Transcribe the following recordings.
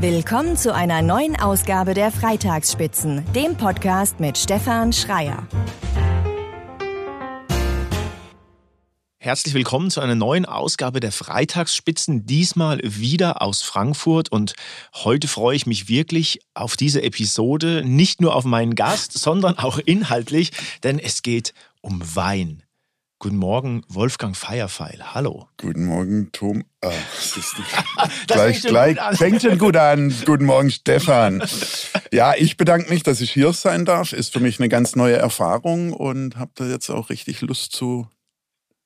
Willkommen zu einer neuen Ausgabe der Freitagsspitzen, dem Podcast mit Stefan Schreier. Herzlich willkommen zu einer neuen Ausgabe der Freitagsspitzen, diesmal wieder aus Frankfurt. Und heute freue ich mich wirklich auf diese Episode, nicht nur auf meinen Gast, sondern auch inhaltlich, denn es geht um Wein. Guten Morgen, Wolfgang Feierfeil. Hallo. Guten Morgen, Tom. Ah, gleich, fängt gleich fängt schon gut an. Guten Morgen, Stefan. Ja, ich bedanke mich, dass ich hier sein darf. Ist für mich eine ganz neue Erfahrung und habe da jetzt auch richtig Lust zu,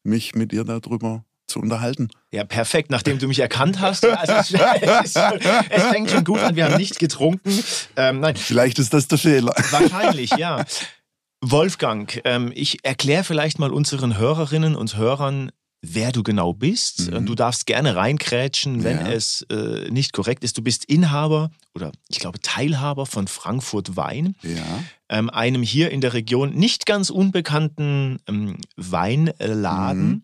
mich mit dir darüber zu unterhalten. Ja, perfekt, nachdem du mich erkannt hast. Also es, es, es, fängt schon gut an, wir haben nicht getrunken. Ähm, nein. Vielleicht ist das der Fehler. Wahrscheinlich, ja. Wolfgang, ähm, ich erkläre vielleicht mal unseren Hörerinnen und Hörern, wer du genau bist. Mhm. Du darfst gerne reinkrätschen, wenn ja. es äh, nicht korrekt ist. Du bist Inhaber oder ich glaube Teilhaber von Frankfurt Wein, ja. ähm, einem hier in der Region nicht ganz unbekannten ähm, Weinladen. Mhm.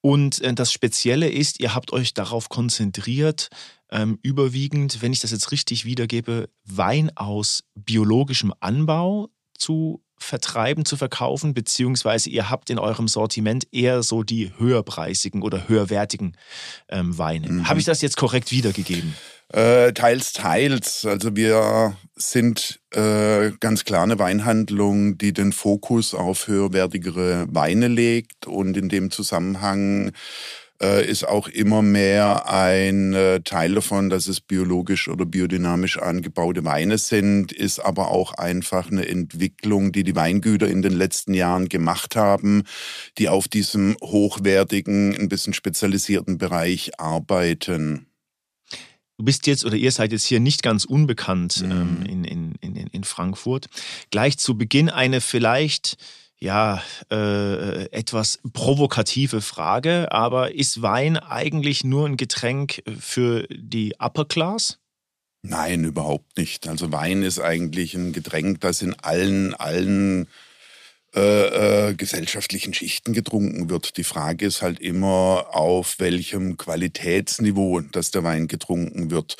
Und äh, das Spezielle ist, ihr habt euch darauf konzentriert, ähm, überwiegend, wenn ich das jetzt richtig wiedergebe, Wein aus biologischem Anbau zu vertreiben, zu verkaufen, beziehungsweise ihr habt in eurem Sortiment eher so die höherpreisigen oder höherwertigen ähm, Weine. Mhm. Habe ich das jetzt korrekt wiedergegeben? Äh, teils, teils. Also wir sind äh, ganz klar eine Weinhandlung, die den Fokus auf höherwertigere Weine legt und in dem Zusammenhang ist auch immer mehr ein äh, Teil davon, dass es biologisch oder biodynamisch angebaute Weine sind, ist aber auch einfach eine Entwicklung, die die Weingüter in den letzten Jahren gemacht haben, die auf diesem hochwertigen, ein bisschen spezialisierten Bereich arbeiten. Du bist jetzt oder ihr seid jetzt hier nicht ganz unbekannt mhm. ähm, in, in, in, in Frankfurt. Gleich zu Beginn eine vielleicht ja, äh, etwas provokative Frage, aber ist Wein eigentlich nur ein Getränk für die Upper Class? Nein, überhaupt nicht. Also Wein ist eigentlich ein Getränk, das in allen, allen äh, äh, gesellschaftlichen Schichten getrunken wird. Die Frage ist halt immer, auf welchem Qualitätsniveau das der Wein getrunken wird.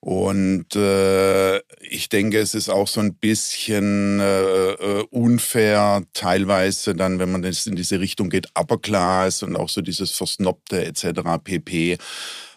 Und äh, ich denke, es ist auch so ein bisschen äh, äh, unfair, teilweise dann, wenn man jetzt in diese Richtung geht, Upper Class und auch so dieses Versnobte etc. pp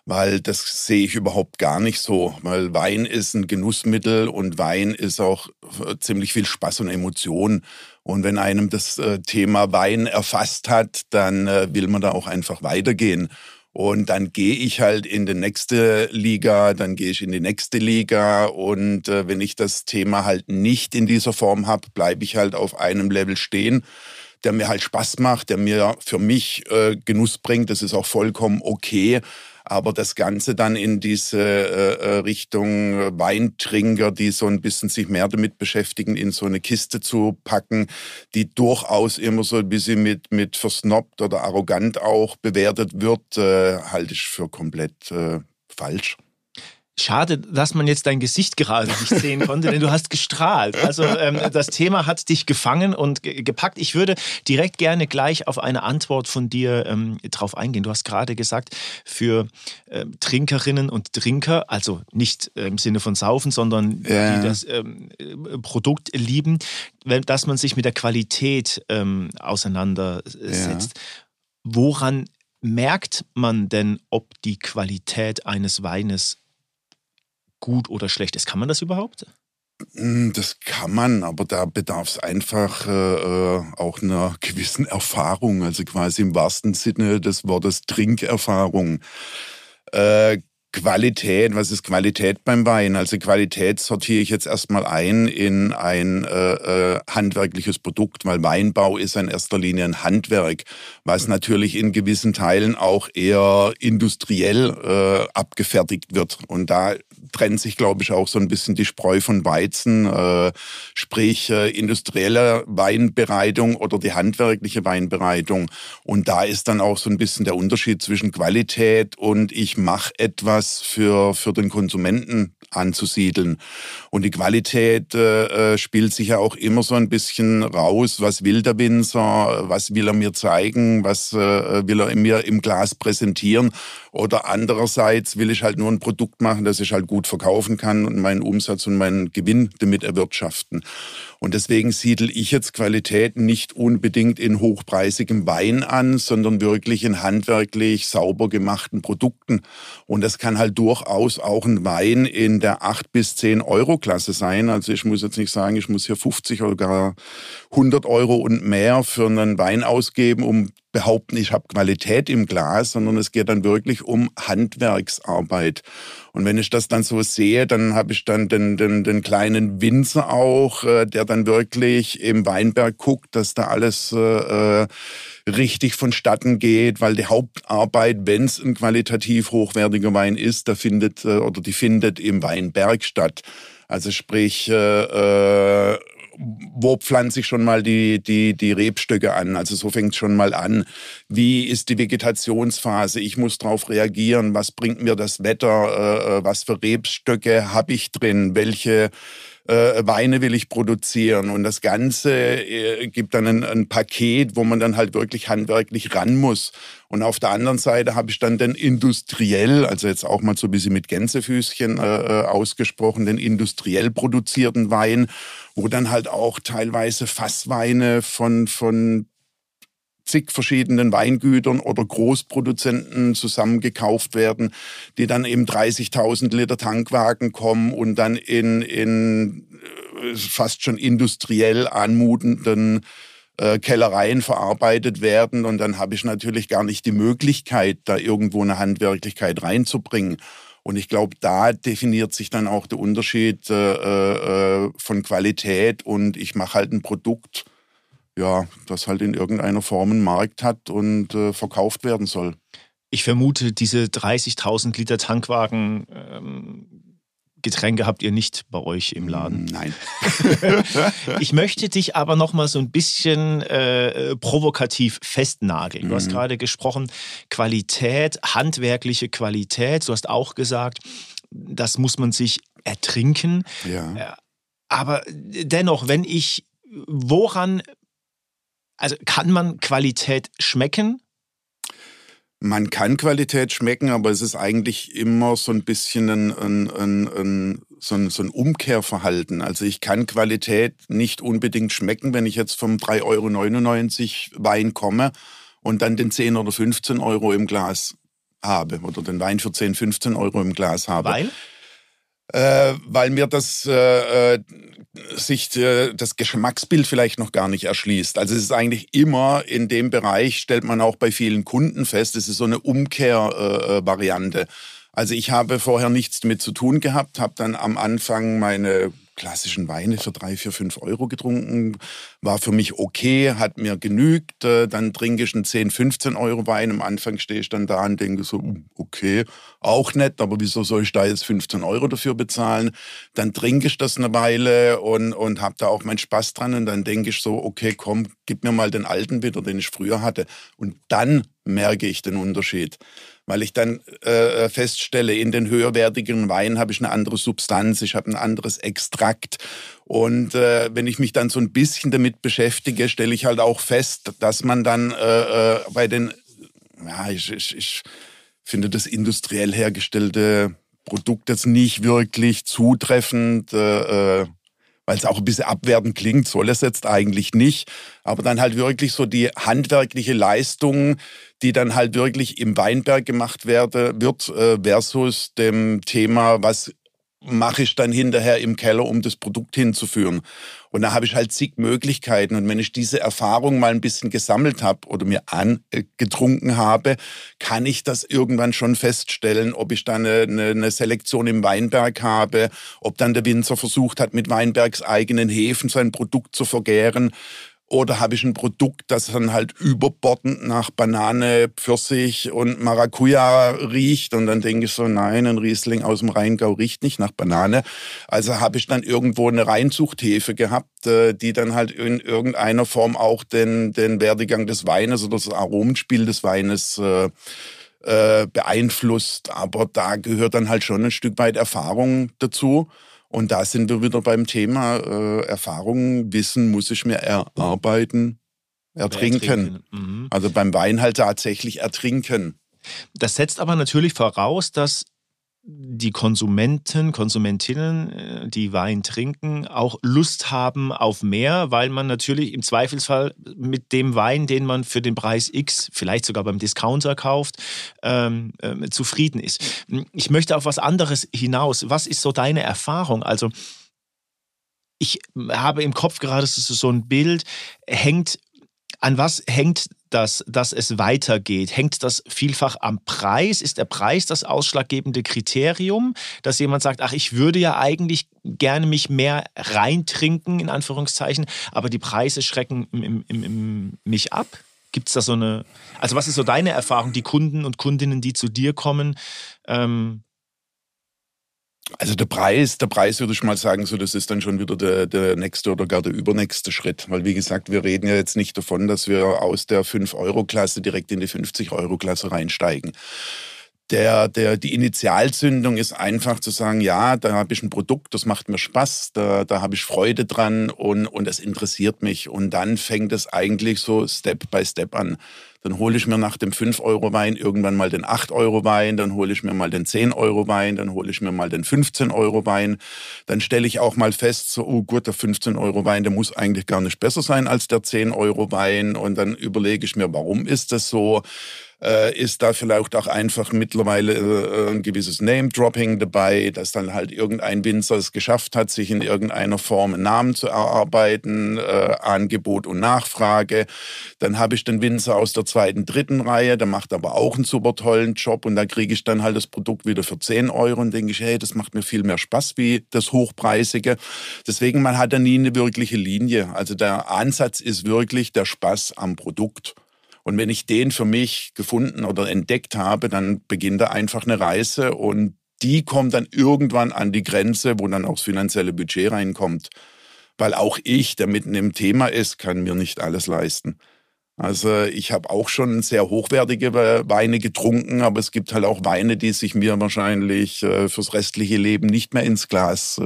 weil das sehe ich überhaupt gar nicht so, weil Wein ist ein Genussmittel und Wein ist auch äh, ziemlich viel Spaß und Emotion. Und wenn einem das äh, Thema Wein erfasst hat, dann will man da auch einfach weitergehen. Und dann gehe ich halt in die nächste Liga, dann gehe ich in die nächste Liga. Und äh, wenn ich das Thema halt nicht in dieser Form habe, bleibe ich halt auf einem Level stehen, der mir halt Spaß macht, der mir für mich äh, Genuss bringt. Das ist auch vollkommen okay. Aber das Ganze dann in diese äh, äh, Richtung Weintrinker, die so ein bisschen sich mehr damit beschäftigen, in so eine Kiste zu packen, die durchaus immer so ein bisschen mit, mit versnobbt oder arrogant auch bewertet wird, äh, halte ich für komplett äh, falsch. Schade, dass man jetzt dein Gesicht gerade nicht sehen konnte, denn du hast gestrahlt. Also ähm, das Thema hat dich gefangen und gepackt. Ich würde direkt gerne gleich auf eine Antwort von dir ähm, drauf eingehen. Du hast gerade gesagt, für ähm, Trinkerinnen und Trinker, also nicht äh, im Sinne von Saufen, sondern ja. die das ähm, Produkt lieben, dass man sich mit der Qualität ähm, auseinandersetzt. Ja. Woran merkt man denn, ob die Qualität eines Weines gut oder schlecht ist. Kann man das überhaupt? Hm, das kann man, aber da bedarf es einfach äh, äh, auch einer gewissen Erfahrung, also quasi im wahrsten Sinne des Wortes Trinkerfahrung. Äh, Qualität, was ist Qualität beim Wein? Also Qualität sortiere ich jetzt erstmal ein in ein äh, äh, handwerkliches Produkt, weil Weinbau ist in erster Linie ein Handwerk, was natürlich in gewissen Teilen auch eher industriell äh, abgefertigt wird. Und da trennt sich, glaube ich, auch so ein bisschen die Spreu von Weizen, äh, sprich äh, industrielle Weinbereitung oder die handwerkliche Weinbereitung. Und da ist dann auch so ein bisschen der Unterschied zwischen Qualität und ich mache etwas, was für, für den Konsumenten anzusiedeln. Und die Qualität äh, äh, spielt sich ja auch immer so ein bisschen raus. Was will der Winzer? Was will er mir zeigen? Was äh, will er mir im Glas präsentieren? Oder andererseits will ich halt nur ein Produkt machen, das ich halt gut verkaufen kann und meinen Umsatz und meinen Gewinn damit erwirtschaften. Und deswegen siedel ich jetzt Qualität nicht unbedingt in hochpreisigem Wein an, sondern wirklich in handwerklich sauber gemachten Produkten. Und das kann halt durchaus auch ein Wein in der 8 bis 10 Euro Klasse sein. Also ich muss jetzt nicht sagen, ich muss hier 50 oder gar 100 Euro und mehr für einen Wein ausgeben, um behaupten, ich habe Qualität im Glas, sondern es geht dann wirklich um Handwerksarbeit. Und wenn ich das dann so sehe, dann habe ich dann den, den, den kleinen Winzer auch, äh, der dann wirklich im Weinberg guckt, dass da alles äh, äh richtig vonstatten geht, weil die Hauptarbeit, wenn es ein qualitativ hochwertiger Wein ist, da findet oder die findet im Weinberg statt. Also sprich, äh, äh wo pflanze ich schon mal die, die, die Rebstöcke an? Also so fängt es schon mal an. Wie ist die Vegetationsphase? Ich muss darauf reagieren. Was bringt mir das Wetter? Äh, äh was für Rebstöcke habe ich drin? Welche äh, Weine will ich produzieren. Und das Ganze äh, gibt dann ein, ein, Paket, wo man dann halt wirklich handwerklich ran muss. Und auf der anderen Seite habe ich dann den industriell, also jetzt auch mal so ein bisschen mit Gänsefüßchen äh, äh ausgesprochen, den industriell produzierten Wein, wo dann halt auch teilweise Fassweine von, von zig verschiedenen Weingütern oder Großproduzenten zusammengekauft werden, die dann eben 30.000 Liter Tankwagen kommen und dann in, in äh, fast schon industriell anmutenden äh, Kellereien verarbeitet werden. Und dann habe ich natürlich gar nicht die Möglichkeit, da irgendwo eine Handwerklichkeit reinzubringen. Und ich glaube, da definiert sich dann auch der Unterschied äh, äh, von Qualität und ich mache halt ein Produkt, ja, das halt in irgendeiner Form einen Markt hat und äh, verkauft werden soll. Ich vermute, diese 30.000 Liter Tankwagen ähm, Getränke habt ihr nicht bei euch im Laden. Nein. ich möchte dich aber noch mal so ein bisschen äh, provokativ festnageln. Du hast mhm. gerade gesprochen, Qualität, handwerkliche Qualität. Du hast auch gesagt, das muss man sich ertrinken. Ja. Äh, aber dennoch, wenn ich, woran also kann man Qualität schmecken? Man kann Qualität schmecken, aber es ist eigentlich immer so ein bisschen ein, ein, ein, ein, so, ein, so ein Umkehrverhalten. Also ich kann Qualität nicht unbedingt schmecken, wenn ich jetzt vom 3,99 Euro Wein komme und dann den 10 oder 15 Euro im Glas habe oder den Wein für 10, 15 Euro im Glas habe. Weil? Äh, weil mir das äh, äh sich äh, das Geschmacksbild vielleicht noch gar nicht erschließt. Also es ist eigentlich immer in dem Bereich, stellt man auch bei vielen Kunden fest, es ist so eine Umkehrvariante. Äh, also ich habe vorher nichts damit zu tun gehabt, habe dann am Anfang meine klassischen Weine für drei, vier, fünf Euro getrunken. War für mich okay, hat mir genügt. Äh, dann trinke ich einen 10, 15 Euro Wein. Am Anfang stehe ich dann da und denke so, hm, okay, auch nett, aber wieso soll ich da jetzt 15 Euro dafür bezahlen? Dann trinke ich das eine Weile und, und habe da auch meinen Spaß dran. Und dann denke ich so, okay, komm, gib mir mal den alten wieder, den ich früher hatte. Und dann merke ich den Unterschied weil ich dann äh, feststelle, in den höherwertigen Weinen habe ich eine andere Substanz, ich habe ein anderes Extrakt. Und äh, wenn ich mich dann so ein bisschen damit beschäftige, stelle ich halt auch fest, dass man dann äh, äh bei den, ja, ich, ich, ich finde das industriell hergestellte Produkt jetzt nicht wirklich zutreffend. Äh, äh weil es auch ein bisschen abwertend klingt, soll es jetzt eigentlich nicht. Aber dann halt wirklich so die handwerkliche Leistung, die dann halt wirklich im Weinberg gemacht werde, wird, äh, versus dem Thema, was mache ich dann hinterher im Keller, um das Produkt hinzuführen. Und da habe ich halt zig Möglichkeiten. Und wenn ich diese Erfahrung mal ein bisschen gesammelt habe oder mir angetrunken habe, kann ich das irgendwann schon feststellen, ob ich dann eine, eine Selektion im Weinberg habe, ob dann der Winzer versucht hat, mit Weinbergs eigenen Hefen sein Produkt zu vergären oder habe ich ein Produkt, das dann halt überbordend nach Banane, Pfirsich und Maracuja riecht und dann denke ich so, nein, ein Riesling aus dem Rheingau riecht nicht nach Banane. Also habe ich dann irgendwo eine Reinzuchthefe gehabt, äh, die dann halt in irgendeiner Form auch den, den Werdegang des Weines oder das Aromenspiel des Weines äh, äh, beeinflusst. Aber da gehört dann halt schon ein Stück weit Erfahrung dazu. Und da sind wir wieder beim Thema äh, Erfahrung, Wissen muss ich mir erarbeiten, ertrinken. ertrinken. Mhm. Also beim Wein halt tatsächlich ertrinken. Das setzt aber natürlich voraus, dass die Konsumenten, Konsumentinnen, äh, die Wein trinken, auch Lust haben auf mehr, weil man natürlich im Zweifelsfall mit dem Wein, den man für den Preis X, vielleicht sogar beim Discounter kauft, ähm, äh, zufrieden ist. Ich möchte auf was anderes hinaus. Was ist so deine Erfahrung? Also ich habe im Kopf gerade so ein Bild, hängt an was hängt das, dass es weitergeht? Hängt das vielfach am Preis? Ist der Preis das ausschlaggebende Kriterium, dass jemand sagt, ach, ich würde ja eigentlich gerne mich mehr reintrinken, in Anführungszeichen, aber die Preise schrecken im, im, im, mich ab? Gibt es da so eine, also was ist so deine Erfahrung, die Kunden und Kundinnen, die zu dir kommen, ähm, also der Preis, der Preis würde ich mal sagen, so das ist dann schon wieder der, der nächste oder gar der übernächste Schritt. Weil wie gesagt, wir reden ja jetzt nicht davon, dass wir aus der 5-Euro-Klasse direkt in die 50-Euro-Klasse reinsteigen. Der, der, die Initialzündung ist einfach zu sagen, ja, da habe ich ein Produkt, das macht mir Spaß, da, da habe ich Freude dran und, und das interessiert mich. Und dann fängt es eigentlich so Step by Step an. Dann hole ich mir nach dem 5-Euro-Wein irgendwann mal den 8-Euro-Wein, dann hole ich mir mal den 10-Euro-Wein, dann hole ich mir mal den 15-Euro-Wein. Dann stelle ich auch mal fest, so, oh gut, der 15-Euro-Wein, der muss eigentlich gar nicht besser sein als der 10-Euro-Wein. Und dann überlege ich mir, warum ist das so? Äh, ist da vielleicht auch einfach mittlerweile äh, ein gewisses Name-Dropping dabei, dass dann halt irgendein Winzer es geschafft hat, sich in irgendeiner Form einen Namen zu erarbeiten, äh, Angebot und Nachfrage. Dann habe ich den Winzer aus der zweiten, dritten Reihe, der macht aber auch einen super tollen Job und da kriege ich dann halt das Produkt wieder für 10 Euro und denke ich, hey, das macht mir viel mehr Spaß wie das Hochpreisige. Deswegen, man hat da nie eine wirkliche Linie. Also der Ansatz ist wirklich der Spaß am Produkt. Und wenn ich den für mich gefunden oder entdeckt habe, dann beginnt da einfach eine Reise und die kommt dann irgendwann an die Grenze, wo dann auch das finanzielle Budget reinkommt. Weil auch ich, der mitten im Thema ist, kann mir nicht alles leisten. Also ich habe auch schon sehr hochwertige Weine getrunken, aber es gibt halt auch Weine, die sich mir wahrscheinlich äh, fürs restliche Leben nicht mehr ins Glas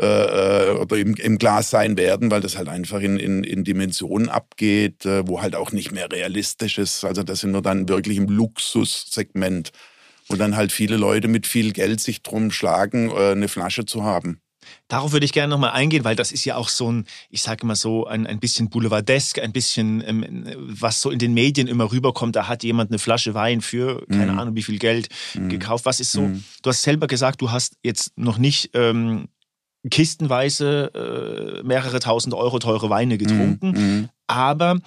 äh, äh, oder im, im, Glas sein werden, weil das halt einfach in, in, in Dimensionen abgeht, äh, wo halt auch nicht mehr realistisch ist. Also das sind wir dann wirklich im Luxussegment, wo dann halt viele Leute mit viel Geld sich drum schlagen, äh, eine Flasche zu haben. Darauf würde ich gerne nochmal eingehen, weil das ist ja auch so ein, ich sage immer so, ein, ein bisschen boulevardesk, ein bisschen, ähm, was so in den Medien immer rüberkommt. Da hat jemand eine Flasche Wein für, keine mhm. Ahnung, wie viel Geld mhm. gekauft. Was ist so? Mhm. Du hast selber gesagt, du hast jetzt noch nicht ähm, kistenweise äh, mehrere tausend Euro teure Weine getrunken. Mm, Aber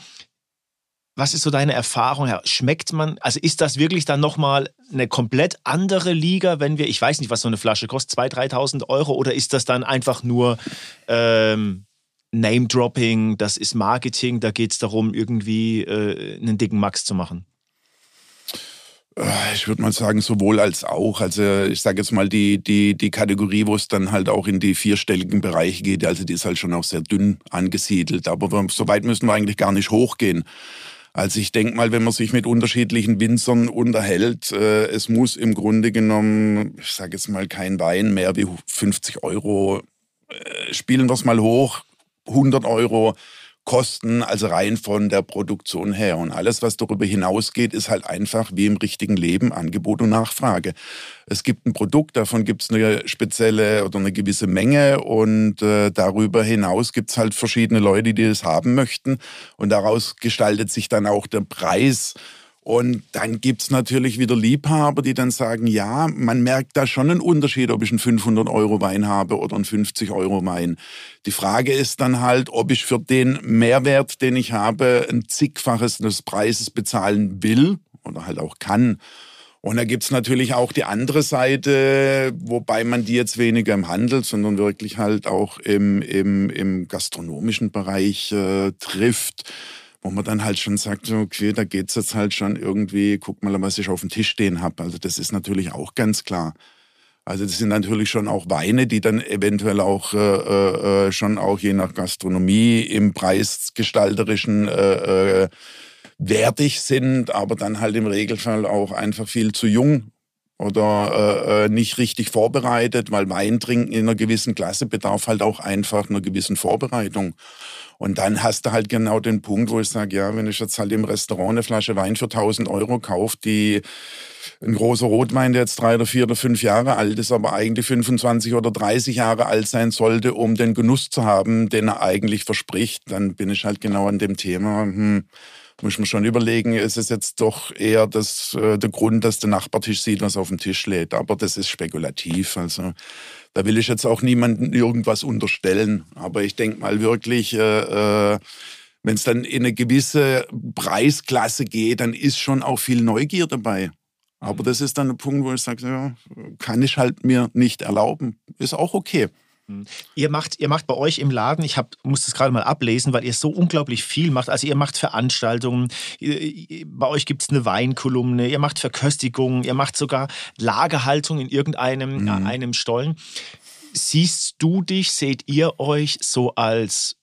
was ist so deine Erfahrung? Schmeckt man, also ist das wirklich dann nochmal eine komplett andere Liga, wenn wir, ich weiß nicht, was so eine Flasche kostet, 2.000, 3.000 Euro oder ist das dann einfach nur ähm, Name-Dropping, das ist Marketing, da geht es darum, irgendwie äh, einen dicken Max zu machen? Äh, ich würde mal sagen, sowohl als auch. Also ich sage jetzt mal die, die, die Kategorie, wo es dann halt auch in die vierstelligen Bereiche geht, also die ist halt schon auch sehr dünn angesiedelt. Aber so weit müssen wir eigentlich gar nicht hochgehen. Also ich denke mal, wenn man sich mit unterschiedlichen Winzern unterhält, äh, es muss im Grunde genommen, ich sage jetzt mal, kein Wein mehr wie 50 Euro. Äh, spielen wir es mal hoch, 100 Euro Kosten, also rein von der Produktion her. Und alles, was darüber hinausgeht, ist halt einfach wie im richtigen Leben Angebot und Nachfrage. Es gibt ein Produkt, davon gibt es eine spezielle oder eine gewisse Menge und äh, darüber hinaus gibt es halt verschiedene Leute, die das haben möchten. Und daraus gestaltet sich dann auch der Preis und dann gibt's natürlich wieder Liebhaber, die dann sagen, ja, man merkt da schon einen Unterschied, ob ich einen 500-Euro-Wein habe oder einen 50-Euro-Wein. Die Frage ist dann halt, ob ich für den Mehrwert, den ich habe, ein zigfaches des Preises bezahlen will oder halt auch kann. Und da gibt's natürlich auch die andere Seite, wobei man die jetzt weniger im Handel, sondern wirklich halt auch im, im, im gastronomischen Bereich äh, trifft wo man dann halt schon sagt, okay, da geht's jetzt halt schon irgendwie, guck mal, was ich auf dem Tisch stehen habe. Also das ist natürlich auch ganz klar. Also das sind natürlich schon auch Weine, die dann eventuell auch äh, äh, äh schon auch je nach Gastronomie im preisgestalterischen äh, äh, wertig sind, aber dann halt im Regelfall auch einfach viel zu jung oder äh, äh nicht richtig vorbereitet, weil Wein trinken in einer gewissen Klasse bedarf halt auch einfach einer gewissen Vorbereitung. Und dann hast du halt genau den Punkt, wo ich sage, ja, wenn ich jetzt halt im Restaurant eine Flasche Wein für 1000 Euro kaufe, die ein großer Rotwein, der jetzt drei oder vier oder fünf Jahre alt ist, aber eigentlich 25 oder 30 Jahre alt sein sollte, um den Genuss zu haben, den er eigentlich verspricht, dann bin ich halt genau an dem Thema. Hm, muss man schon überlegen, ist es jetzt doch eher das, äh, der Grund, dass der Nachbartisch sieht, was auf dem Tisch lädt. Aber das ist spekulativ. Also da will ich jetzt auch niemandem irgendwas unterstellen. Aber ich denke mal wirklich, äh, äh, wenn es dann in eine gewisse Preisklasse geht, dann ist schon auch viel Neugier dabei. Aber das ist dann ein Punkt, wo ich sage, ja, kann ich halt mir nicht erlauben. Ist auch okay. Hm. Ihr macht, ihr macht bei euch im Laden, ich hab, muss das gerade mal ablesen, weil ihr so unglaublich viel macht. Also ihr macht Veranstaltungen, bei euch gibt es eine Weinkolumne, ihr macht Verköstigungen, ihr macht sogar Lagerhaltung in irgendeinem mhm. einem Stollen. Siehst du dich, seht ihr euch so als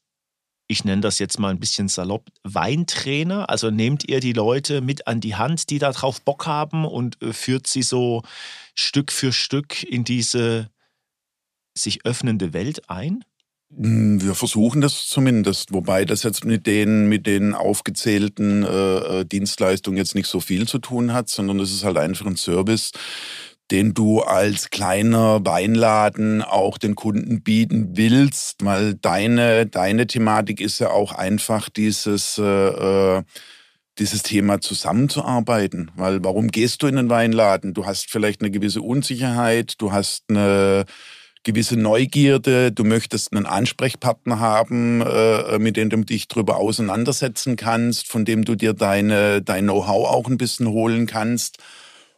ich nenne das jetzt mal ein bisschen salopp, Weintrainer? Also nehmt ihr die Leute mit an die Hand, die darauf Bock haben und äh, führt sie so Stück für Stück in diese sich öffnende Welt ein? Hm, wir versuchen das zumindest, wobei das jetzt mit den, mit den aufgezählten äh, äh Dienstleistungen jetzt nicht so viel zu tun hat, sondern es ist halt einfach ein Service, den du als kleiner Weinladen auch den Kunden bieten willst, weil deine, deine Thematik ist ja auch einfach dieses, äh, äh, dieses Thema zusammenzuarbeiten. Weil warum gehst du in den Weinladen? Du hast vielleicht eine gewisse Unsicherheit, du hast eine gewisse Neugierde, du möchtest einen Ansprechpartner haben, äh, mit dem du dich darüber auseinandersetzen kannst, von dem du dir deine, dein Know-how auch ein bisschen holen kannst.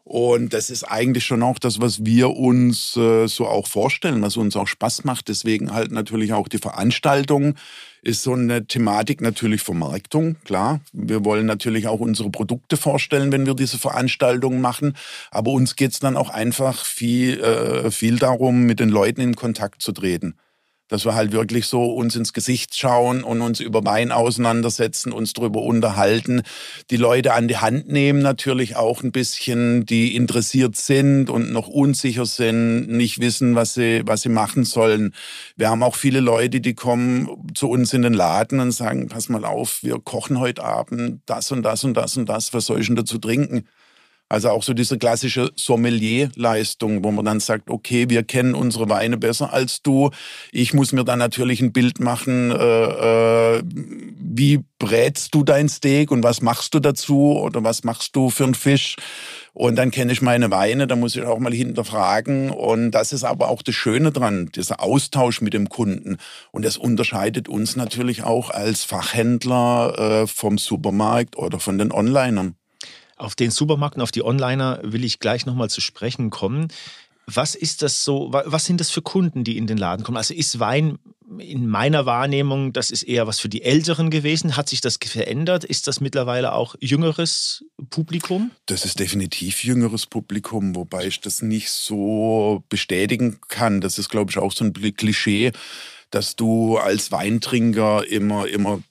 Und das ist eigentlich schon auch das, was wir uns äh, so auch vorstellen, was uns auch Spaß macht. Deswegen halt natürlich auch die Veranstaltung ist so eine Thematik natürlich Vermarktung, klar. Wir wollen natürlich auch unsere Produkte vorstellen, wenn wir diese Veranstaltungen machen. Aber uns geht's dann auch einfach viel, äh, viel darum, mit den Leuten in Kontakt zu treten dass wir halt wirklich so uns ins Gesicht schauen und uns über Wein auseinandersetzen, uns darüber unterhalten, die Leute an die Hand nehmen, natürlich auch ein bisschen, die interessiert sind und noch unsicher sind, nicht wissen, was sie, was sie machen sollen. Wir haben auch viele Leute, die kommen zu uns in den Laden und sagen, pass mal auf, wir kochen heute Abend das und das und das und das, was soll ich denn dazu trinken? Also auch so diese klassische Sommelier-Leistung, wo man dann sagt, okay, wir kennen unsere Weine besser als du. Ich muss mir dann natürlich ein Bild machen, äh, äh, wie brätst du dein Steak und was machst du dazu oder was machst du für einen Fisch? Und dann kenne ich meine Weine, da muss ich auch mal hinterfragen. Und das ist aber auch das Schöne dran, dieser Austausch mit dem Kunden. Und das unterscheidet uns natürlich auch als Fachhändler äh, vom Supermarkt oder von den Onlinern. Auf den Supermarkt und auf die Onliner will ich gleich nochmal zu sprechen kommen. Was ist das so, was sind das für Kunden, die in den Laden kommen? Also ist Wein in meiner Wahrnehmung, das ist eher was für die Älteren gewesen. Hat sich das verändert? Ist das mittlerweile auch jüngeres Publikum? Das ist definitiv jüngeres Publikum, wobei ich das nicht so bestätigen kann. Das ist, glaube ich, auch so ein Klischee, dass du als Weintrinker immer, immer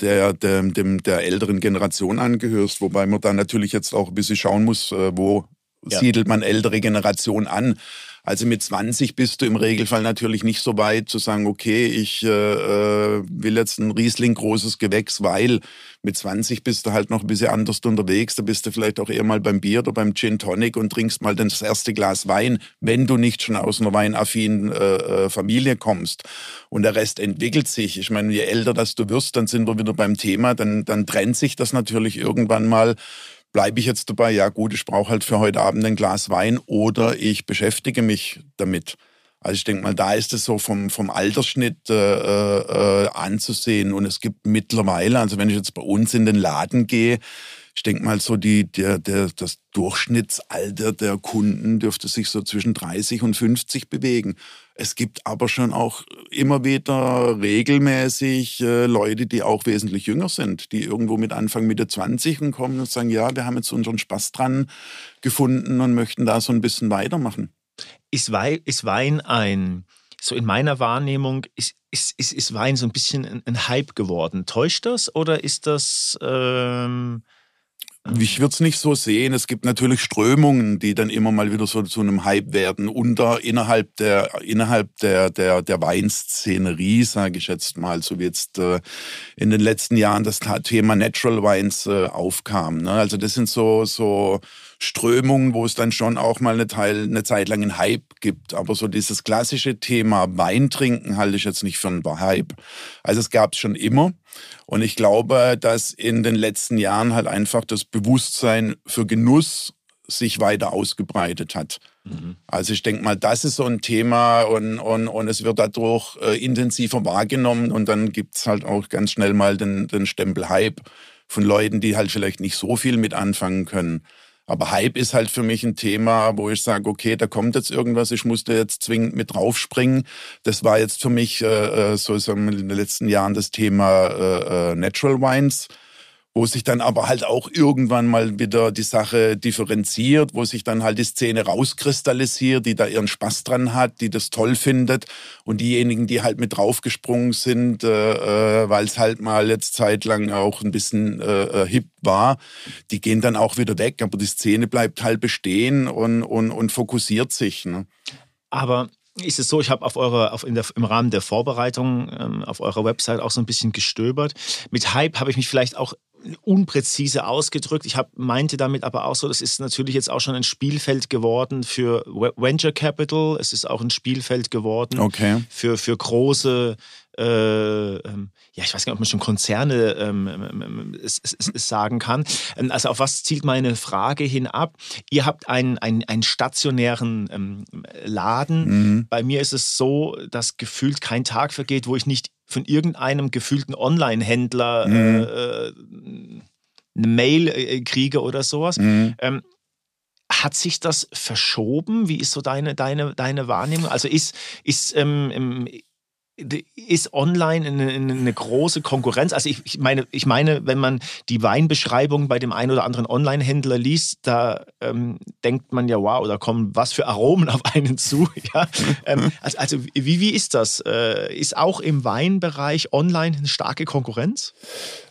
der, der, dem, der älteren Generation angehörst, wobei man da natürlich jetzt auch ein bisschen schauen muss, äh, wo ja. siedelt man ältere Generation an. Also mit 20 bist du im Regelfall natürlich nicht so weit zu sagen, okay, ich äh, äh, will jetzt ein Riesling großes Gewächs, weil mit 20 bist du halt noch ein bisschen anders unterwegs. Da bist du vielleicht auch eher mal beim Bier oder beim Gin Tonic und trinkst mal das erste Glas Wein, wenn du nicht schon aus einer weinaffinen äh, äh, Familie kommst. Und der Rest entwickelt sich. Ich meine, je älter das du wirst, dann sind wir wieder beim Thema, dann, dann trennt sich das natürlich irgendwann mal bleibe ich jetzt dabei, ja gut, ich brauche halt für heute Abend ein Glas Wein oder ich beschäftige mich damit. Also ich denke mal, da ist es so vom, vom Altersschnitt äh, äh, anzusehen. Und es gibt mittlerweile, also wenn ich jetzt bei uns in den Laden gehe, ich denke mal so, die, der, der, das Durchschnittsalter der Kunden dürfte sich so zwischen 30 und 50 bewegen. Es gibt aber schon auch immer wieder regelmäßig äh, Leute, die auch wesentlich jünger sind, die irgendwo mit Anfang Mitte 20 und kommen und sagen, ja, wir haben jetzt unseren Spaß dran gefunden und möchten da so ein bisschen weitermachen. Ist Wein, ist Wein ein, so in meiner Wahrnehmung, ist, ist, ist, ist Wein so ein bisschen ein, ein Hype geworden? Täuscht das oder ist das... Ähm Ich würde es nicht so sehen. Es gibt natürlich Strömungen, die dann immer mal wieder so zu einem Hype werden. Unter innerhalb der innerhalb der der der Weinszenerie, sage ich jetzt mal, so wie jetzt äh, in den letzten Jahren das Thema Natural Wines äh, aufkam. Ne? Also das sind so so Strömungen, wo es dann schon auch mal eine, Teil, eine Zeit lang einen Hype gibt. Aber so dieses klassische Thema Wein trinken halte ich jetzt nicht für einen Hype. Also es gab es schon immer. Und ich glaube, dass in den letzten Jahren halt einfach das Bewusstsein für Genuss sich weiter ausgebreitet hat. Mhm. Also ich denke mal, das ist so ein Thema und, und, und es wird dadurch äh, intensiver wahrgenommen und dann gibt es halt auch ganz schnell mal den, den Stempel Hype von Leuten, die halt vielleicht nicht so viel mit anfangen können. Aber Hype ist halt für mich ein Thema, wo ich sage, okay, da kommt jetzt irgendwas, ich musste jetzt zwingend mit draufspringen. Das war jetzt für mich äh, äh so in den letzten Jahren das Thema äh, äh Natural Wines wo sich dann aber halt auch irgendwann mal wieder die Sache differenziert, wo sich dann halt die Szene rauskristallisiert, die da ihren Spaß dran hat, die das toll findet und diejenigen, die halt mit draufgesprungen sind, äh, äh weil es halt mal jetzt zeitlang auch ein bisschen äh, äh, hip war, die gehen dann auch wieder weg, aber die Szene bleibt halt bestehen und, und, und fokussiert sich. Ne? Aber ist es so, ich habe auf eure, auf der, im Rahmen der Vorbereitung ähm, auf eurer Website auch so ein bisschen gestöbert. Mit Hype habe ich mich vielleicht auch unpräzise ausgedrückt. Ich hab, meinte damit aber auch so, das ist natürlich jetzt auch schon ein Spielfeld geworden für Venture Capital. Es ist auch ein Spielfeld geworden okay. für, für große, äh, ähm, ja, ich weiß gar nicht, ob man schon Konzerne ähm, ähm, ähm es, es, es, sagen kann. Also auf was zielt meine Frage hin ab? Ihr habt einen, einen, einen stationären ähm, Laden. Mhm. Bei mir ist es so, dass gefühlt kein Tag vergeht, wo ich nicht von irgendeinem gefühlten Online-Händler mhm. äh, eine Mail äh, kriege oder sowas. Mhm. Hat sich das verschoben? Wie ist so deine, deine, deine Wahrnehmung? Also ist, ist ähm, ist online eine, eine, große Konkurrenz. Also ich, ich, meine, ich meine, wenn man die Weinbeschreibung bei dem einen oder anderen Online-Händler liest, da ähm, denkt man ja, wow, da kommen was für Aromen auf einen zu. Ja? ähm, also, also wie, wie ist das? Äh, ist auch im Weinbereich online eine starke Konkurrenz?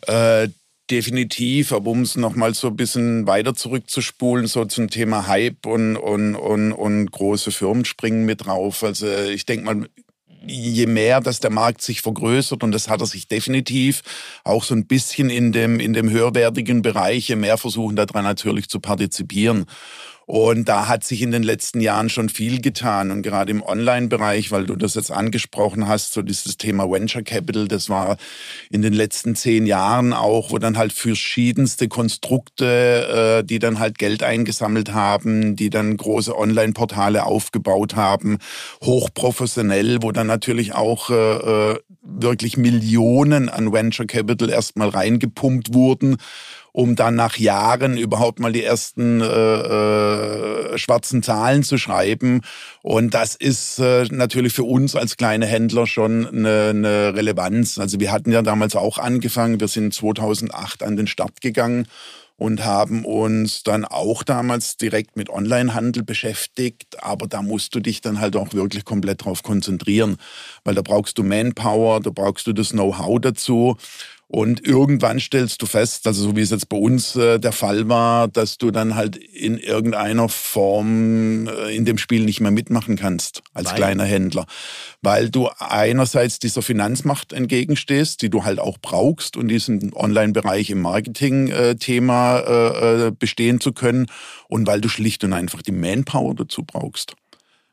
Äh, definitiv, aber um es nochmal so ein bisschen weiter zurückzuspulen, so zum Thema Hype und, und, und, und große Firmen springen mit drauf. Also ich denke mal, je mehr, dass der Markt sich vergrößert, und das hat er sich definitiv, auch so ein bisschen in dem, in dem höherwertigen Bereich, je mehr versuchen daran natürlich zu partizipieren. Und da hat sich in den letzten Jahren schon viel getan. Und gerade im Online-Bereich, weil du das jetzt angesprochen hast, so dieses Thema Venture Capital, das war in den letzten zehn Jahren auch, wo dann halt verschiedenste Konstrukte, äh, die dann halt Geld eingesammelt haben, die dann große Online-Portale aufgebaut haben, hochprofessionell, wo dann natürlich auch äh, äh wirklich Millionen an Venture Capital erstmal reingepumpt wurden um dann nach Jahren überhaupt mal die ersten äh, äh, schwarzen Zahlen zu schreiben. Und das ist äh, natürlich für uns als kleine Händler schon eine, eine Relevanz. Also wir hatten ja damals auch angefangen, wir sind 2008 an den Start gegangen und haben uns dann auch damals direkt mit Onlinehandel beschäftigt. Aber da musst du dich dann halt auch wirklich komplett drauf konzentrieren, weil da brauchst du Manpower, da brauchst du das Know-how dazu. Und irgendwann stellst du fest, also so wie es jetzt bei uns äh, der Fall war, dass du dann halt in irgendeiner Form äh, in dem Spiel nicht mehr mitmachen kannst als weil? kleiner Händler. Weil du einerseits dieser Finanzmacht entgegenstehst, die du halt auch brauchst und diesen Online-Bereich im Marketing-Thema äh, äh, bestehen zu können und weil du schlicht und einfach die Manpower dazu brauchst.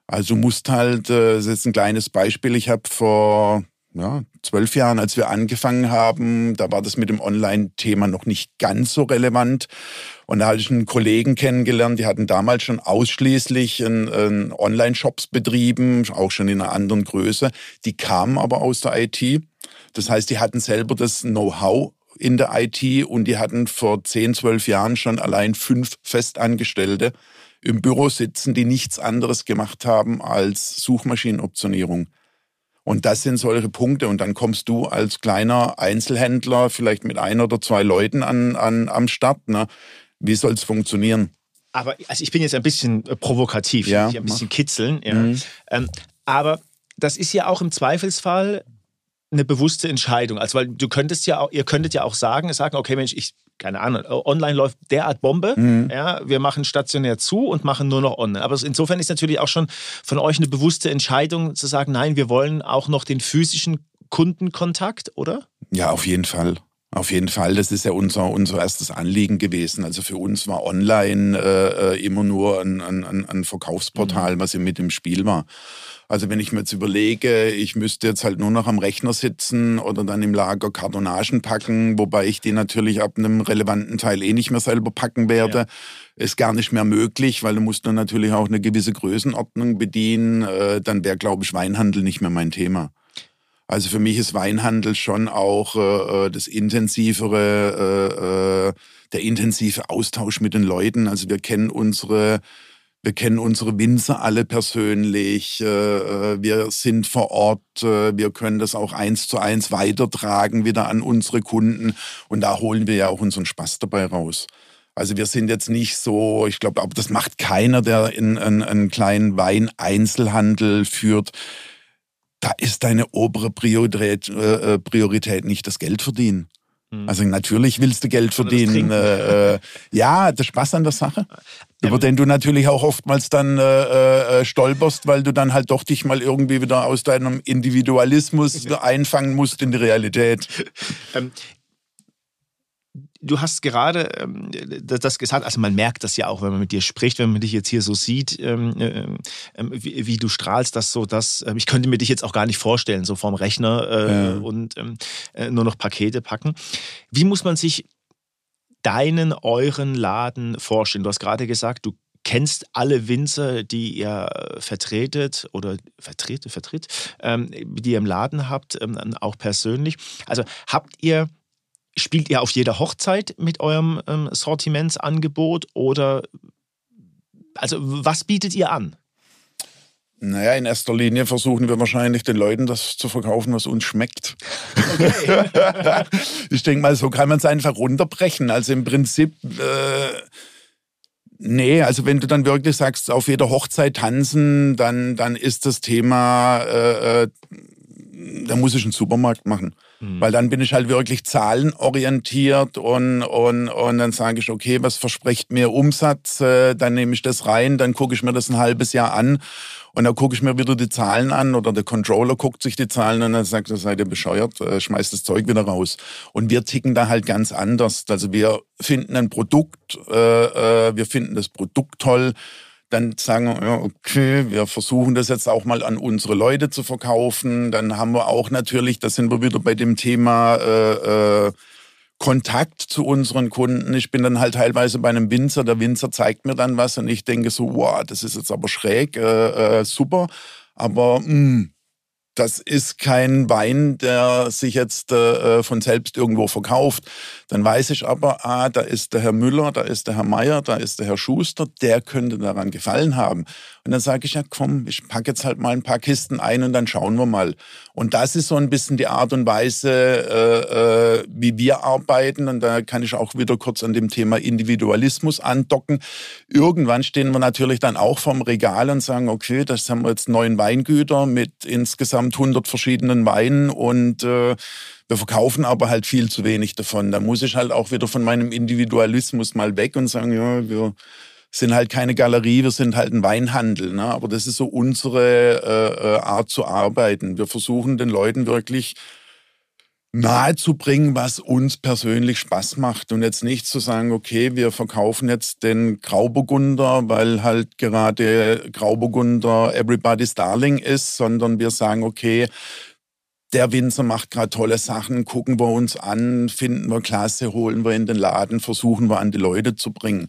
Also musst halt, äh, das ist jetzt ein kleines Beispiel, ich habe vor ja, zwölf Jahren, als wir angefangen haben, da war das mit dem Online-Thema noch nicht ganz so relevant. Und da hatte ich einen Kollegen kennengelernt, die hatten damals schon ausschließlich Online-Shops betrieben, auch schon in einer anderen Größe. Die kamen aber aus der IT. Das heißt, die hatten selber das Know-how in der IT und die hatten vor zehn, zwölf Jahren schon allein fünf Festangestellte im Büro sitzen, die nichts anderes gemacht haben als Suchmaschinenoptionierung. Und das sind solche Punkte. Und dann kommst du als kleiner Einzelhändler vielleicht mit ein oder zwei Leuten an, an, am Start. Ne? Wie soll es funktionieren? Aber also ich bin jetzt ein bisschen äh, provokativ, ja, ein bisschen mach. kitzeln. Ja. Mhm. Ähm, aber das ist ja auch im Zweifelsfall eine bewusste Entscheidung. Also weil du könntest ja auch, ihr könntet ja auch sagen, sagen, okay Mensch, ich keine Ahnung, online läuft derart Bombe. Mhm. Ja, wir machen stationär zu und machen nur noch online. Aber insofern ist natürlich auch schon von euch eine bewusste Entscheidung zu sagen, nein, wir wollen auch noch den physischen Kundenkontakt, oder? Ja, auf jeden Fall. Auf jeden Fall, das ist ja unser, unser erstes Anliegen gewesen. Also für uns war online äh, äh immer nur ein, ein, ein Verkaufsportal, mhm. was ja mit im Spiel war. Also wenn ich mir jetzt überlege, ich müsste jetzt halt nur noch am Rechner sitzen oder dann im Lager Kartonagen packen, wobei ich die natürlich ab einem relevanten Teil eh nicht mehr selber packen werde, ja. ist gar nicht mehr möglich, weil du musst dann natürlich auch eine gewisse Größenordnung bedienen. Äh, dann wäre, glaube ich, Weinhandel nicht mehr mein Thema. Also für mich ist Weinhandel schon auch äh, äh, das intensivere, äh, äh, der intensive Austausch mit den Leuten. Also wir kennen unsere wir kennen unsere Winzer alle persönlich. Äh, äh, wir sind vor Ort. Wir können das auch eins zu eins weitertragen wieder an unsere Kunden. Und da holen wir ja auch unseren Spaß dabei raus. Also wir sind jetzt nicht so, ich glaube, das macht keiner, der in einen, einen kleinen Weineinzelhandel führt da ist deine obere Priorität, äh, äh, Priorität nicht das Geld verdienen. Hm. Also natürlich willst du Geld verdienen. Äh, äh, ja, der Spaß an der Sache. Über den du natürlich auch oftmals dann äh, äh, stolperst, weil du dann halt doch dich mal irgendwie wieder aus deinem Individualismus einfangen musst in die Realität. Ähm, Du hast gerade ähm, das gesagt, also man merkt das ja auch, wenn man mit dir spricht, wenn man dich jetzt hier so sieht, ähm, äh, ähm, wie, wie, du strahlst, dass so das, äh, ich könnte mir dich jetzt auch gar nicht vorstellen, so vorm Rechner äh, ja. und ähm, äh, nur noch Pakete packen. Wie muss man sich deinen, euren Laden vorstellen? Du hast gerade gesagt, du kennst alle Winzer, die ihr vertretet oder vertretet, vertritt, ähm, die ihr im Laden habt, ähm, auch persönlich. Also habt ihr Spielt ihr auf jeder Hochzeit mit eurem ähm, Sortimentsangebot oder also was bietet ihr an? Naja, in erster Linie versuchen wir wahrscheinlich den Leuten das zu verkaufen, was uns schmeckt. Okay. ich denke mal, so kann man es einfach runterbrechen. Also im Prinzip, äh, nee, also wenn du dann wirklich sagst, auf jeder Hochzeit tanzen, dann, dann ist das Thema, äh, äh da muss ich einen Supermarkt machen. Mhm. Weil dann bin ich halt wirklich zahlenorientiert und, und, und dann sage ich, okay, was verspricht mir Umsatz? Äh, dann nehme ich das rein, dann gucke ich mir das ein halbes Jahr an und dann gucke ich mir wieder die Zahlen an oder der Controller guckt sich die Zahlen an und sagt, seid ihr bescheuert, äh, schmeißt das Zeug wieder raus. Und wir ticken da halt ganz anders. Also wir finden ein Produkt, äh wir finden das Produkt toll dann sagen wir, ja, okay, wir versuchen das jetzt auch mal an unsere Leute zu verkaufen. Dann haben wir auch natürlich, da sind wir wieder bei dem Thema äh, äh, Kontakt zu unseren Kunden. Ich bin dann halt teilweise bei einem Winzer, der Winzer zeigt mir dann was und ich denke so, wow, das ist jetzt aber schräg, äh, äh, super, aber mh, hm, das ist kein Wein, der sich jetzt äh, von selbst irgendwo verkauft. Dann weiß ich aber, ah, da ist der Herr Müller, da ist der Herr Meier, da ist der Herr Schuster, der könnte daran gefallen haben. Und dann sage ich, ja komm, ich packe jetzt halt mal ein paar Kisten ein und dann schauen wir mal. Und das ist so ein bisschen die Art und Weise, äh, äh, wie wir arbeiten. Und da kann ich auch wieder kurz an dem Thema Individualismus andocken. Irgendwann stehen wir natürlich dann auch vorm Regal und sagen, okay, das haben wir jetzt neun Weingüter mit insgesamt 100 verschiedenen Weinen und äh, wir verkaufen aber halt viel zu wenig davon. Da muss ich halt auch wieder von meinem Individualismus mal weg und sagen, ja, wir sind halt keine Galerie, wir sind halt ein Weinhandel. Ne? Aber das ist so unsere äh, äh Art zu arbeiten. Wir versuchen den Leuten wirklich nahezubringen, was uns persönlich Spaß macht und jetzt nicht zu sagen, okay, wir verkaufen jetzt den Grauburgunder, weil halt gerade Grauburgunder everybody's darling ist, sondern wir sagen, okay, der Winzer macht gerade tolle Sachen, gucken wir uns an, finden wir klasse, holen wir in den Laden, versuchen wir an die Leute zu bringen.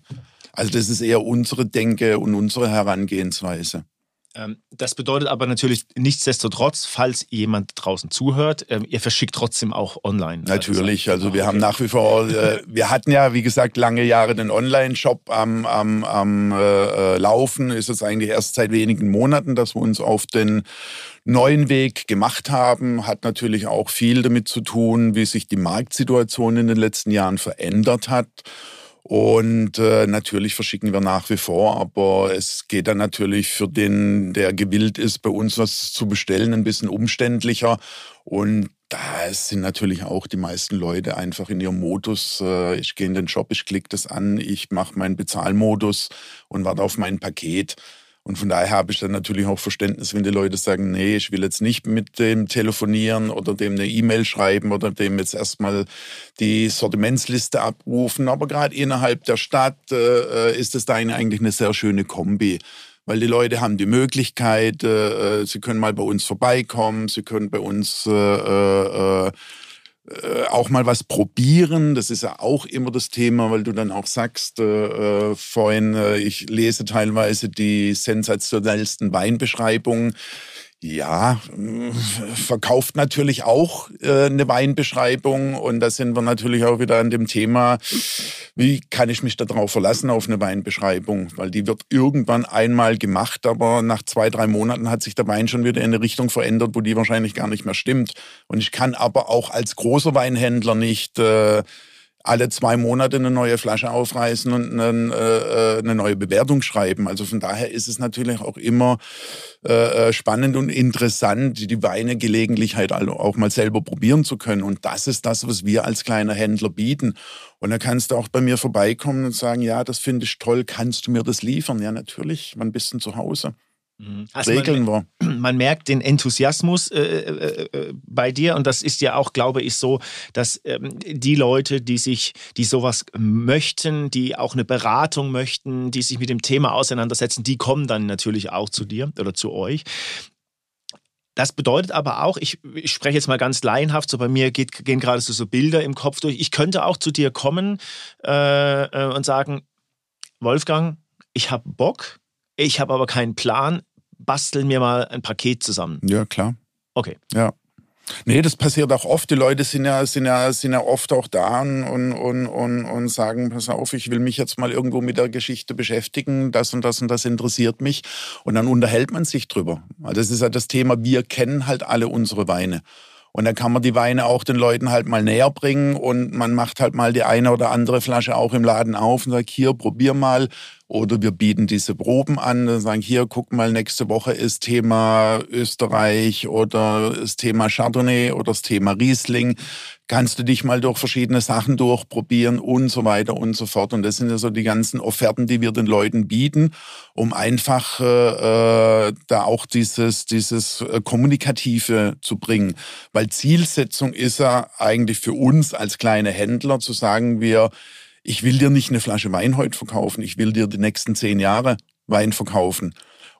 Also das ist eher unsere Denke und unsere Herangehensweise. Ähm, das bedeutet aber natürlich nichtsdestotrotz, falls jemand draußen zuhört, ähm, ihr verschickt trotzdem auch online. Natürlich, also wir haben nach wie vor, äh, wir hatten ja, wie gesagt, lange Jahre den Online-Shop am, am, am äh, äh Laufen. Ist es eigentlich erst seit wenigen Monaten, dass wir uns auf den neuen Weg gemacht haben. Hat natürlich auch viel damit zu tun, wie sich die Marktsituation in den letzten Jahren verändert hat. Und äh, natürlich verschicken wir nach wie vor, aber es geht dann natürlich für den, der gewillt ist, bei uns was zu bestellen, ein bisschen umständlicher. Und da sind natürlich auch die meisten Leute einfach in ihrem Modus. Äh, ich gehe in den Job, ich klicke das an, ich mache meinen Bezahlmodus und warte auf mein Paket. Und von daher habe ich dann natürlich auch Verständnis, wenn die Leute sagen, nee, ich will jetzt nicht mit dem telefonieren oder dem eine E-Mail schreiben oder dem jetzt erstmal die Sortimentsliste abrufen. Aber gerade innerhalb der Stadt äh, ist es da eigentlich eine sehr schöne Kombi weil die Leute haben die Möglichkeit, äh, äh, sie können mal bei uns vorbeikommen, sie können bei uns äh, äh, äh, auch mal was probieren. Das ist ja auch immer das Thema, weil du dann auch sagst, äh, vorhin, ich lese teilweise die sensationellsten Weinbeschreibungen. Ja, verkauft natürlich auch äh, eine Weinbeschreibung und da sind wir natürlich auch wieder an dem Thema, wie kann ich mich darauf verlassen auf eine Weinbeschreibung, weil die wird irgendwann einmal gemacht, aber nach zwei, drei Monaten hat sich der Wein schon wieder in eine Richtung verändert, wo die wahrscheinlich gar nicht mehr stimmt. Und ich kann aber auch als großer Weinhändler nicht äh, alle zwei Monate eine neue Flasche aufreißen und eine, äh, eine neue Bewertung schreiben. Also von daher ist es natürlich auch immer äh, äh, spannend und interessant, die Weine gelegentlich halt auch mal selber probieren zu können. Und das ist das, was wir als kleiner Händler bieten. Und da kannst du auch bei mir vorbeikommen und sagen, ja, das finde ich toll, kannst du mir das liefern? Ja, natürlich, wann bist du zu Hause? Mhm. Also regeln man. Man merkt den Enthusiasmus äh, äh, äh, bei dir und das ist ja auch, glaube ich, so, dass ähm, die Leute, die sich, die sowas möchten, die auch eine Beratung möchten, die sich mit dem Thema auseinandersetzen, die kommen dann natürlich auch zu dir oder zu euch. Das bedeutet aber auch, ich, ich, spreche jetzt mal ganz laienhaft, so bei mir geht, gehen gerade so, so Bilder im Kopf durch. Ich könnte auch zu dir kommen äh, äh und sagen, Wolfgang, ich habe Bock, ich habe aber keinen Plan, basteln mir mal ein Paket zusammen. Ja, klar. Okay. Ja. Nee, das passiert auch oft. Die Leute sind ja, sind ja, sind ja oft auch da und, und, und, und sagen, pass auf, ich will mich jetzt mal irgendwo mit der Geschichte beschäftigen, das und das und das interessiert mich. Und dann unterhält man sich drüber. Das ist ja das Thema, wir kennen halt alle unsere Weine. Und dann kann man die Weine auch den Leuten halt mal näher bringen und man macht halt mal die eine oder andere Flasche auch im Laden auf und sagt, hier, probier mal. Oder wir bieten diese Proben an sagen, hier, guck mal, nächste Woche ist Thema Österreich oder das Thema Chardonnay oder das Thema Riesling. Kannst du dich mal durch verschiedene Sachen durchprobieren und so weiter und so fort. Und das sind ja so die ganzen Offerten, die wir den Leuten bieten, um einfach äh, äh da auch dieses, dieses äh, Kommunikative zu bringen. Weil Zielsetzung ist ja eigentlich für uns als kleine Händler zu sagen, wir ich will dir nicht eine Flasche Wein heute verkaufen, ich will dir die nächsten zehn Jahre Wein verkaufen.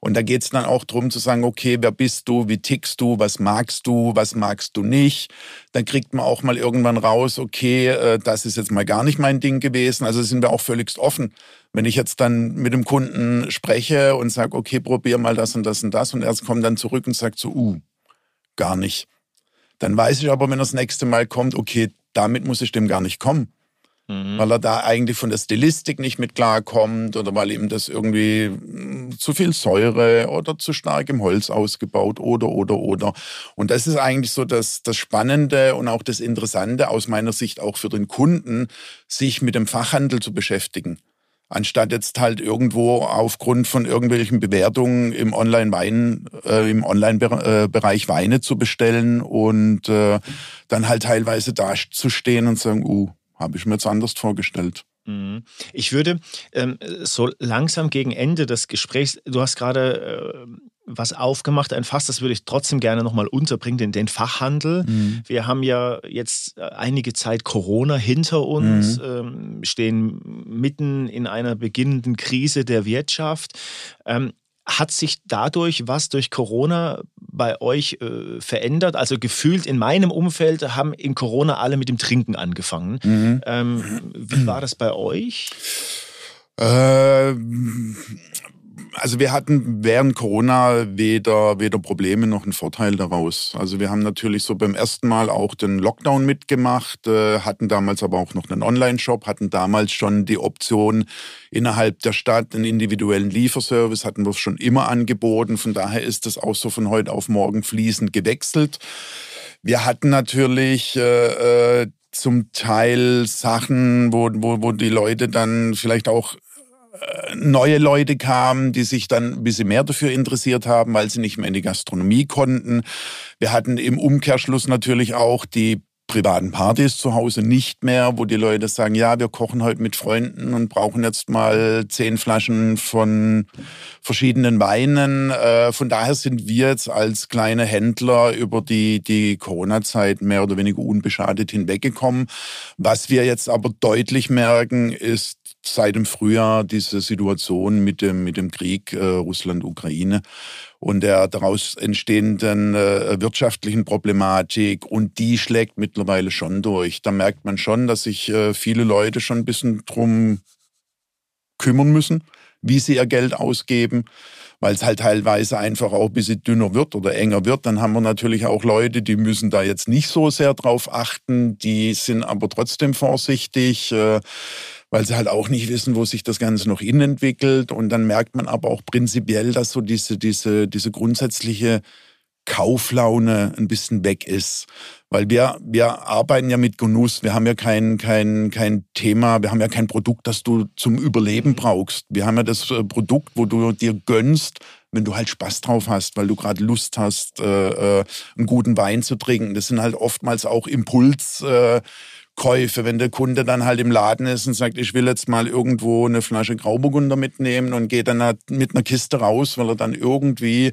Und da geht es dann auch darum zu sagen, okay, wer bist du, wie tickst du, was magst du, was magst du nicht. Dann kriegt man auch mal irgendwann raus, okay, äh, das ist jetzt mal gar nicht mein Ding gewesen. Also sind wir auch völligst offen. Wenn ich jetzt dann mit dem Kunden spreche und sage, okay, probier mal das und das und das und er kommt dann zurück und sagt so, uh, gar nicht. Dann weiß ich aber, wenn er das nächste Mal kommt, okay, damit muss ich dem gar nicht kommen mhm. weil er da eigentlich von der Stilistik nicht mit klarkommt oder weil ihm das irgendwie hm, zu viel Säure oder zu stark im Holz ausgebaut oder, oder, oder. Und das ist eigentlich so das, das Spannende und auch das Interessante aus meiner Sicht auch für den Kunden, sich mit dem Fachhandel zu beschäftigen anstatt jetzt halt irgendwo aufgrund von irgendwelchen Bewertungen im Online-Wein, äh, im Online-Bereich Weine zu bestellen und äh, dann halt teilweise da zu stehen und sagen, uh, habe ich mir jetzt anders vorgestellt. Mhm. Ich würde ähm, so langsam gegen Ende des Gesprächs, du hast gerade äh, was aufgemacht, ein Fass, das würde ich trotzdem gerne nochmal unterbringen, den, den Fachhandel. Mhm. Wir haben ja jetzt äh, einige Zeit Corona hinter uns, mhm. ähm, stehen mitten in einer beginnenden Krise der Wirtschaft. Ähm, hat sich dadurch was durch Corona bei euch äh, verändert? Also gefühlt in meinem Umfeld haben in Corona alle mit dem Trinken angefangen. Mhm. Ähm, wie war das bei euch? Äh, also wir hatten während Corona weder, weder Probleme noch einen Vorteil daraus. Also wir haben natürlich so beim ersten Mal auch den Lockdown mitgemacht, äh, hatten damals aber auch noch einen Online-Shop, hatten damals schon die Option innerhalb der Stadt einen individuellen Lieferservice, hatten wir schon immer angeboten. Von daher ist das auch so von heute auf morgen fließend gewechselt. Wir hatten natürlich äh, äh zum Teil Sachen, wo, wo, wo die Leute dann vielleicht auch neue Leute kamen, die sich dann ein bisschen mehr dafür interessiert haben, weil sie nicht mehr in die Gastronomie konnten. Wir hatten im Umkehrschluss natürlich auch die privaten Partys zu Hause nicht mehr, wo die Leute sagen, ja, wir kochen heute mit Freunden und brauchen jetzt mal zehn Flaschen von verschiedenen Weinen. Äh, von daher sind wir jetzt als kleine Händler über die, die Corona-Zeit mehr oder weniger unbeschadet hinweggekommen. Was wir jetzt aber deutlich merken, ist seit dem Frühjahr diese Situation mit dem, mit dem Krieg äh, Russland-Ukraine und der daraus entstehenden äh, wirtschaftlichen Problematik und die schlägt mittlerweile schon durch. Da merkt man schon, dass sich äh, viele Leute schon ein bisschen drum kümmern müssen, wie sie ihr Geld ausgeben, weil es halt teilweise einfach auch ein bisschen dünner wird oder enger wird. Dann haben wir natürlich auch Leute, die müssen da jetzt nicht so sehr drauf achten, die sind aber trotzdem vorsichtig. Weil sie halt auch nicht wissen, wo sich das Ganze noch hin entwickelt. Und dann merkt man aber auch prinzipiell, dass so diese, diese, diese grundsätzliche Kauflaune ein bisschen weg ist. Weil wir, wir arbeiten ja mit Genuss. Wir haben ja kein, kein, kein Thema, wir haben ja kein Produkt, das du zum Überleben brauchst. Wir haben ja das äh, Produkt, wo du dir gönnst, wenn du halt Spaß drauf hast, weil du gerade Lust hast, äh, äh, einen guten Wein zu trinken. Das sind halt oftmals auch Impuls. Äh, Käufe, wenn der Kunde dann halt im Laden ist und sagt, ich will jetzt mal irgendwo eine Flasche Grauburgunder mitnehmen und geht dann halt mit einer Kiste raus, weil er dann irgendwie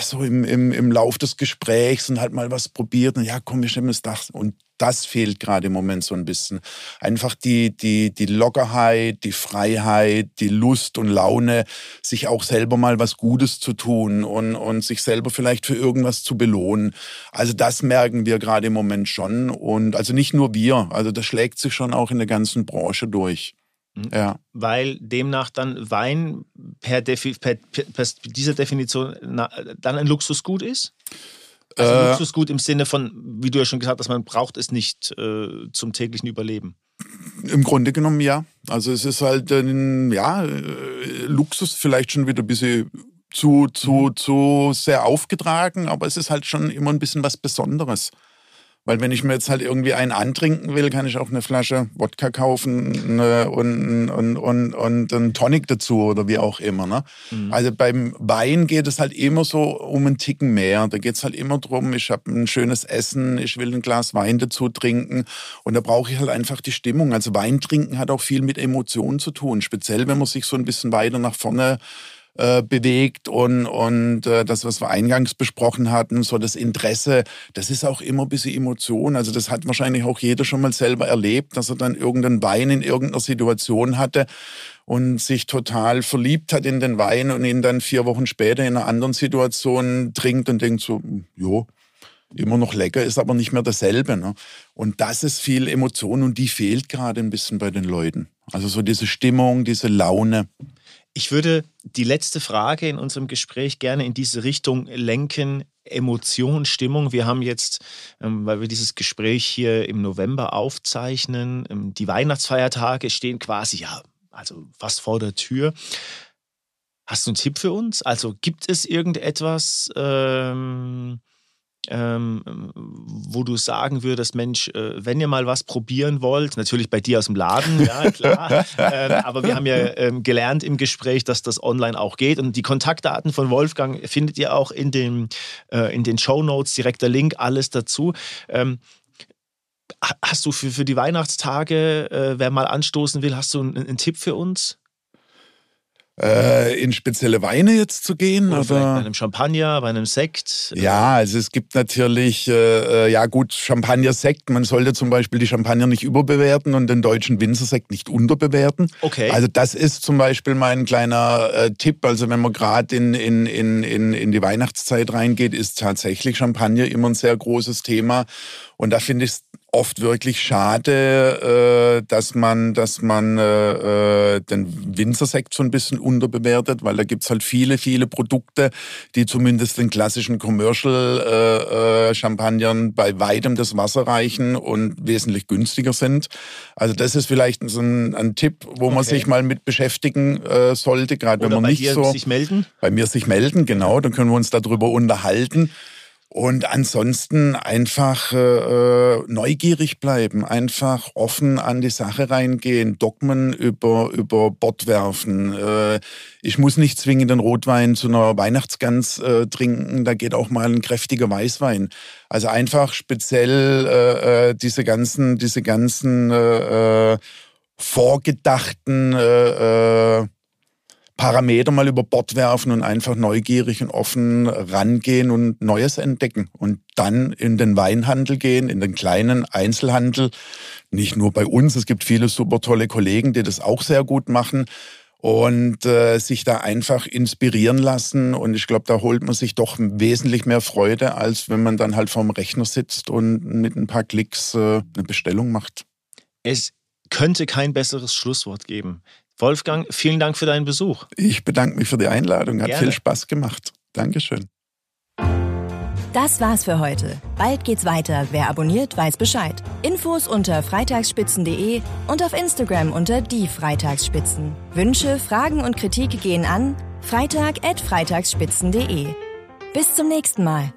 so im, im, im Lauf des Gesprächs und halt mal was probiert und ja, komm, wir stemmen das Dach. Und das fehlt gerade im Moment so ein bisschen. Einfach die, die, die Lockerheit, die Freiheit, die Lust und Laune, sich auch selber mal was Gutes zu tun und, und sich selber vielleicht für irgendwas zu belohnen. Also das merken wir gerade im Moment schon. Und also nicht nur wir, also das schlägt sich schon auch in der ganzen Branche durch. Mhm. Ja. Weil demnach dann Wein per, Defi per, per, per dieser Definition na, dann ein Luxusgut ist? Also äh, Luxusgut im Sinne von, wie du ja schon gesagt hast, man braucht es nicht äh, zum täglichen Überleben. Im Grunde genommen ja. Also es ist halt ein, ja, äh, Luxus vielleicht schon wieder ein bisschen zu, zu, mhm. zu sehr aufgetragen, aber es ist halt schon immer ein bisschen was Besonderes. Weil wenn ich mir jetzt halt irgendwie einen antrinken will, kann ich auch eine Flasche Wodka kaufen ne, und, und, und, und einen Tonic dazu oder wie auch immer. Ne? Mhm. Also beim Wein geht es halt immer so um einen Ticken mehr. Da geht es halt immer drum, ich habe ein schönes Essen, ich will ein Glas Wein dazu trinken und da brauche ich halt einfach die Stimmung. Also Wein trinken hat auch viel mit Emotionen zu tun, speziell wenn man sich so ein bisschen weiter nach vorne äh, bewegt und, und äh, das, was wir eingangs besprochen hatten, so das Interesse, das ist auch immer ein bisschen Emotion. Also das hat wahrscheinlich auch jeder schon mal selber erlebt, dass er dann irgendeinen Wein in irgendeiner Situation hatte und sich total verliebt hat in den Wein und ihn dann vier Wochen später in einer anderen Situation trinkt und denkt so, jo, immer noch lecker, ist aber nicht mehr dasselbe. Ne? Und das ist viel Emotion und die fehlt gerade ein bisschen bei den Leuten. Also so diese Stimmung, diese Laune. Ich würde die letzte Frage in unserem Gespräch gerne in diese Richtung lenken. Emotion, Stimmung. Wir haben jetzt, ähm, weil wir dieses Gespräch hier im November aufzeichnen, ähm, die Weihnachtsfeiertage stehen quasi ja, also fast vor der Tür. Hast du einen Tipp für uns? Also gibt es irgendetwas, ähm, ähm, wo du sagen würdest, Mensch, äh, wenn ihr mal was probieren wollt, natürlich bei dir aus dem Laden, ja klar, äh, aber wir haben ja äh, gelernt im Gespräch, dass das online auch geht und die Kontaktdaten von Wolfgang findet ihr auch in, dem, äh, in den Show Notes, direkter Link, alles dazu. Ähm, hast du für, für die Weihnachtstage, äh, wer mal anstoßen will, hast du einen, einen Tipp für uns? Äh, in spezielle Weine jetzt zu gehen. Oder aber bei einem Champagner, bei einem Sekt. Ja, also es gibt natürlich, äh, äh, ja gut, Champagner-Sekt. Man sollte zum Beispiel die Champagner nicht überbewerten und den deutschen Winzersekt nicht unterbewerten. Okay. Also das ist zum Beispiel mein kleiner äh, Tipp. Also wenn man gerade in, in, in, in, in die Weihnachtszeit reingeht, ist tatsächlich Champagner immer ein sehr großes Thema. Und da finde ich es oft wirklich schade, äh, dass man, dass man äh, äh, den Winzersekt so ein bisschen unterbewertet, weil da gibt's halt viele, viele Produkte, die zumindest den klassischen Commercial äh, äh, Champagnern bei weitem das Wasser reichen und wesentlich günstiger sind. Also das ist vielleicht so ein, ein Tipp, wo okay. man sich mal mit beschäftigen äh, sollte, gerade wenn man nicht so sich melden. bei mir sich melden, genau, dann können wir uns darüber unterhalten. Und ansonsten einfach äh, neugierig bleiben, einfach offen an die Sache reingehen, Dogmen über, über Bord werfen. Äh, ich muss nicht zwingend den Rotwein zu einer Weihnachtsgans äh, trinken, da geht auch mal ein kräftiger Weißwein. Also einfach speziell äh, äh diese ganzen, diese ganzen äh, äh vorgedachten äh, äh, Parameter mal über Bord werfen und einfach neugierig und offen rangehen und Neues entdecken. Und dann in den Weinhandel gehen, in den kleinen Einzelhandel. Nicht nur bei uns, es gibt viele super tolle Kollegen, die das auch sehr gut machen. Und äh, sich da einfach inspirieren lassen. Und ich glaube, da holt man sich doch wesentlich mehr Freude, als wenn man dann halt vorm Rechner sitzt und mit ein paar Klicks äh, eine Bestellung macht. Es könnte kein besseres Schlusswort geben. Wolfgang, vielen Dank für deinen Besuch. Ich bedanke mich für die Einladung. Hat Gerne. viel Spaß gemacht. Dankeschön. Das war's für heute. Bald geht's weiter. Wer abonniert, weiß Bescheid. Infos unter freitagsspitzen.de und auf Instagram unter die Freitagsspitzen. Wünsche, Fragen und Kritik gehen an freitag@freitagsspitzen.de. Bis zum nächsten Mal.